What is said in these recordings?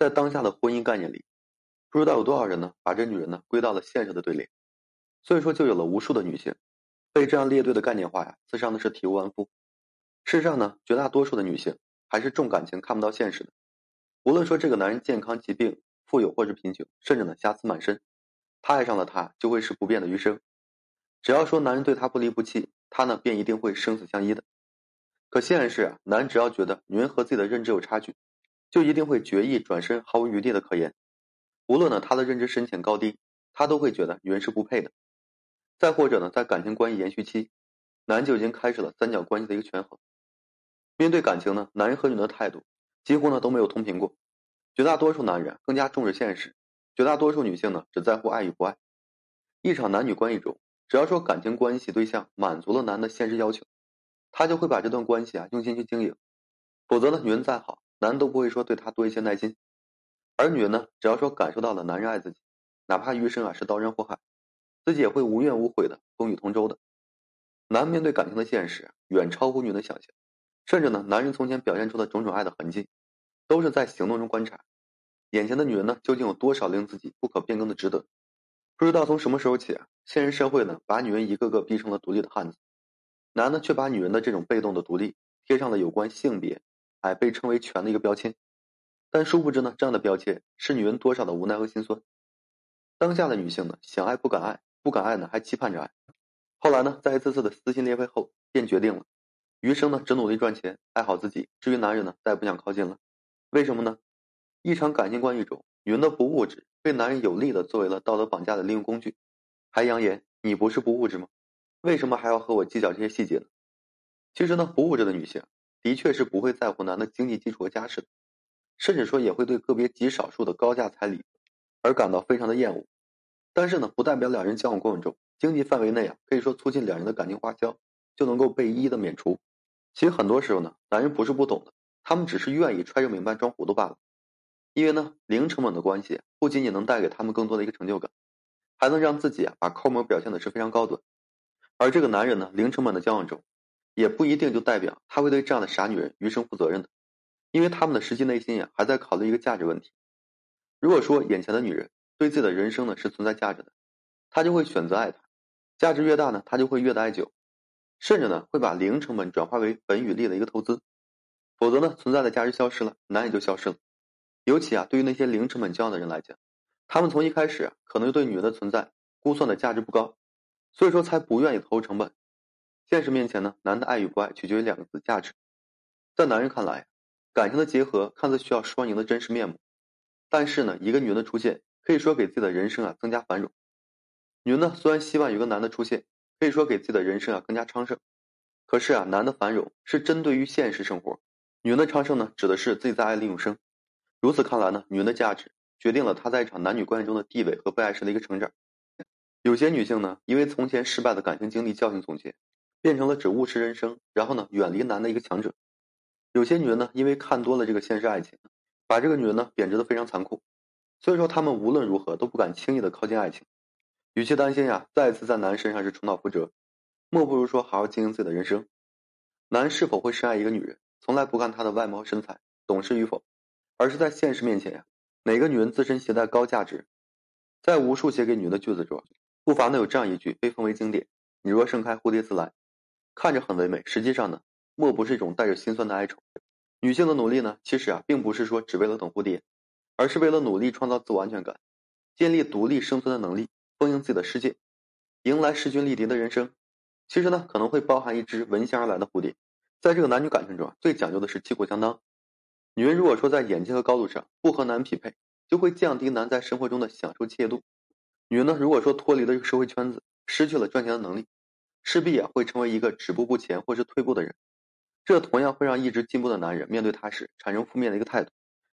在当下的婚姻概念里，不知道有多少人呢，把这女人呢归到了现实的对立，所以说就有了无数的女性被这样列队的概念化呀刺伤的是体无完肤。事实上呢，绝大多数的女性还是重感情看不到现实的。无论说这个男人健康、疾病、富有或是贫穷，甚至呢瑕疵满身，他爱上了他就会是不变的余生。只要说男人对她不离不弃，她呢便一定会生死相依的。可现实是啊，男人只要觉得女人和自己的认知有差距。就一定会决意转身，毫无余地的可言。无论呢他的认知深浅高低，他都会觉得女人是不配的。再或者呢，在感情关系延续期，男就已经开始了三角关系的一个权衡。面对感情呢，男人和女人的态度几乎呢都没有同频过。绝大多数男人更加重视现实，绝大多数女性呢只在乎爱与不爱。一场男女关系中，只要说感情关系对象满足了男的现实要求，他就会把这段关系啊用心去经营。否则呢，女人再好。男人都不会说对她多一些耐心，而女人呢，只要说感受到了男人爱自己，哪怕余生啊是刀山火海，自己也会无怨无悔的风雨同舟的。男面对感情的现实远超乎女人的想象，甚至呢，男人从前表现出的种种爱的痕迹，都是在行动中观察。眼前的女人呢，究竟有多少令自己不可变更的值得？不知道从什么时候起，现实社会呢，把女人一个个逼成了独立的汉子，男的却把女人的这种被动的独立贴上了有关性别。哎，被称为权的一个标签，但殊不知呢，这样的标签是女人多少的无奈和心酸。当下的女性呢，想爱不敢爱，不敢爱呢还期盼着爱。后来呢，在一次次的撕心裂肺后，便决定了，余生呢只努力赚钱，爱好自己。至于男人呢，再也不想靠近了。为什么呢？一场感情关系中，女人的不物质被男人有力的作为了道德绑架的利用工具，还扬言你不是不物质吗？为什么还要和我计较这些细节呢？其实呢，不物质的女性。的确是不会在乎男的经济基础和家世，甚至说也会对个别极少数的高价彩礼而感到非常的厌恶。但是呢，不代表两人交往过程中经济范围内啊，可以说促进两人的感情花销就能够被一一的免除。其实很多时候呢，男人不是不懂的，他们只是愿意揣着明白装糊涂罢了。因为呢，零成本的关系不仅仅能带给他们更多的一个成就感，还能让自己啊把抠门表现的是非常高端。而这个男人呢，零成本的交往中。也不一定就代表他会对这样的傻女人余生负责任的，因为他们的实际内心呀还在考虑一个价值问题。如果说眼前的女人对自己的人生呢是存在价值的，他就会选择爱她；价值越大呢，他就会越的爱久，甚至呢会把零成本转化为本与利的一个投资。否则呢，存在的价值消失了，男也就消失了。尤其啊，对于那些零成本交往的人来讲，他们从一开始啊可能就对女人的存在估算的价值不高，所以说才不愿意投入成本。现实面前呢，男的爱与不爱取决于两个字：价值。在男人看来，感情的结合看似需要双赢的真实面目，但是呢，一个女人的出现可以说给自己的人生啊增加繁荣。女人呢，虽然希望有个男的出现，可以说给自己的人生啊更加昌盛，可是啊，男的繁荣是针对于现实生活，女人的昌盛呢，指的是自己在爱里永生。如此看来呢，女人的价值决定了她在一场男女关系中的地位和被爱时的一个成长。有些女性呢，因为从前失败的感情经历教训总结。变成了只务实人生，然后呢远离男的一个强者。有些女人呢，因为看多了这个现实爱情，把这个女人呢贬值的非常残酷，所以说她们无论如何都不敢轻易的靠近爱情。与其担心呀再次在男人身上是重蹈覆辙，莫不如说好好经营自己的人生。男是否会深爱一个女人，从来不看她的外貌身材、懂事与否，而是在现实面前呀，哪个女人自身携带高价值。在无数写给女人的句子中，不乏呢有这样一句被奉为经典：“你若盛开，蝴蝶自来。”看着很唯美，实际上呢，莫不是一种带着心酸的哀愁。女性的努力呢，其实啊，并不是说只为了等蝴蝶，而是为了努力创造自我安全感，建立独立生存的能力，丰盈自己的世界，迎来势均力敌的人生。其实呢，可能会包含一只闻香而来的蝴蝶。在这个男女感情中啊，最讲究的是旗鼓相当。女人如果说在眼界和高度上不和男匹配，就会降低男在生活中的享受惬意度。女人呢，如果说脱离了这个社会圈子，失去了赚钱的能力。势必啊会成为一个止步不前或是退步的人，这同样会让一直进步的男人面对他时产生负面的一个态度。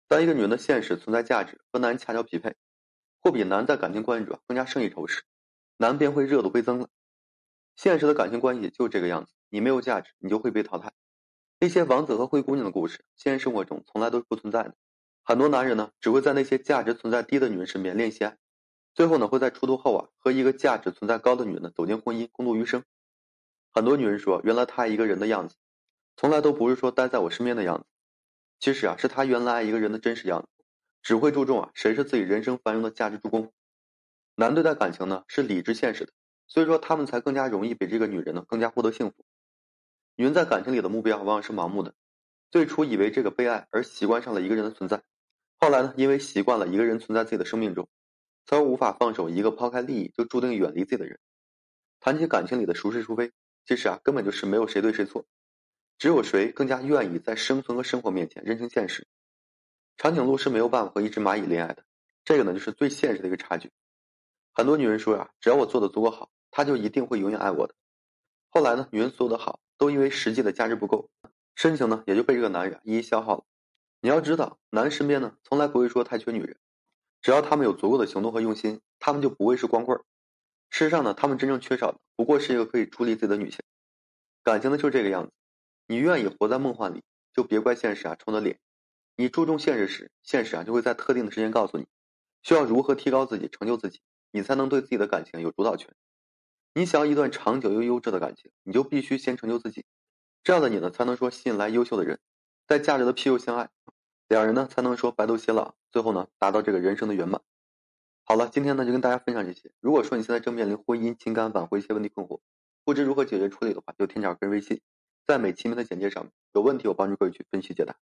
当一个女人的现实存在价值和男人恰巧匹配，或比男在感情关系中更加胜一筹时，男便会热度倍增了。现实的感情关系就这个样子，你没有价值，你就会被淘汰。那些王子和灰姑娘的故事，现实生活中从来都是不存在的。很多男人呢，只会在那些价值存在低的女人身边练习爱，最后呢，会在出头后啊，和一个价值存在高的女人呢走进婚姻，共度余生。很多女人说，原来她一个人的样子，从来都不是说待在我身边的样子。其实啊，是她原来爱一个人的真实样子，只会注重啊谁是自己人生繁荣的价值助攻。男对待感情呢是理智现实的，所以说他们才更加容易比这个女人呢更加获得幸福。女人在感情里的目标往往是盲目的，最初以为这个被爱而习惯上了一个人的存在，后来呢因为习惯了一个人存在自己的生命中，从而无法放手一个抛开利益就注定远离自己的人。谈起感情里的孰是孰非，其实啊根本就是没有谁对谁错，只有谁更加愿意在生存和生活面前认清现实。长颈鹿是没有办法和一只蚂蚁恋爱的，这个呢就是最现实的一个差距。很多女人说呀，只要我做的足够好，他就一定会永远爱我的。后来呢，女人所有的好。都因为实际的价值不够，深情呢也就被这个男人一一消耗了。你要知道，男人身边呢从来不会说太缺女人，只要他们有足够的行动和用心，他们就不会是光棍儿。事实上呢，他们真正缺少的不过是一个可以处理自己的女性。感情呢就是这个样子，你愿意活在梦幻里，就别怪现实啊冲的脸。你注重现实时，现实啊就会在特定的时间告诉你，需要如何提高自己、成就自己，你才能对自己的感情有主导权。你想要一段长久又优质的感情，你就必须先成就自己，这样的你呢，才能说吸引来优秀的人，在价值的庇佑相爱，两人呢才能说白头偕老，最后呢达到这个人生的圆满。好了，今天呢就跟大家分享这些。如果说你现在正面临婚姻、情感挽回一些问题困惑，不知如何解决处理的话，就添加个人微信，在每期名的简介上，有问题我帮助各位去分析解答。